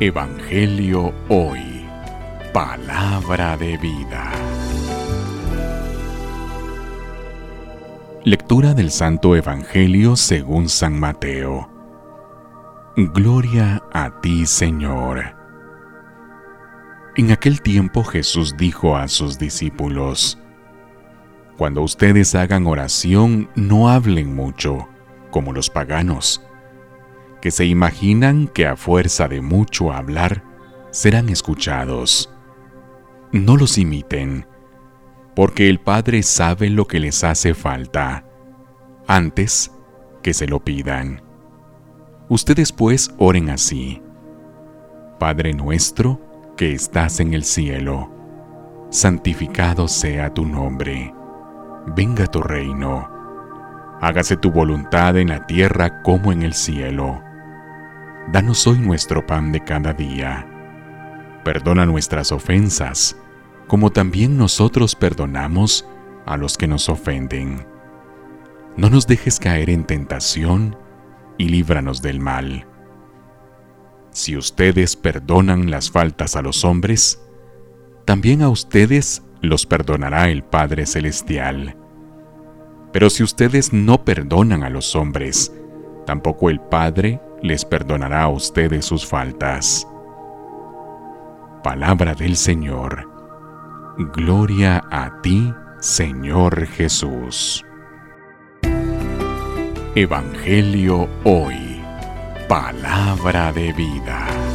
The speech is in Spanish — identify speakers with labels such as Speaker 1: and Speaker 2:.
Speaker 1: Evangelio Hoy. Palabra de vida. Lectura del Santo Evangelio según San Mateo. Gloria a ti, Señor. En aquel tiempo Jesús dijo a sus discípulos, Cuando ustedes hagan oración, no hablen mucho, como los paganos que se imaginan que a fuerza de mucho hablar serán escuchados. No los imiten, porque el Padre sabe lo que les hace falta, antes que se lo pidan. Ustedes pues oren así. Padre nuestro que estás en el cielo, santificado sea tu nombre. Venga tu reino. Hágase tu voluntad en la tierra como en el cielo. Danos hoy nuestro pan de cada día. Perdona nuestras ofensas, como también nosotros perdonamos a los que nos ofenden. No nos dejes caer en tentación y líbranos del mal. Si ustedes perdonan las faltas a los hombres, también a ustedes los perdonará el Padre Celestial. Pero si ustedes no perdonan a los hombres, tampoco el Padre les perdonará a ustedes sus faltas. Palabra del Señor. Gloria a ti, Señor Jesús. Evangelio hoy. Palabra de vida.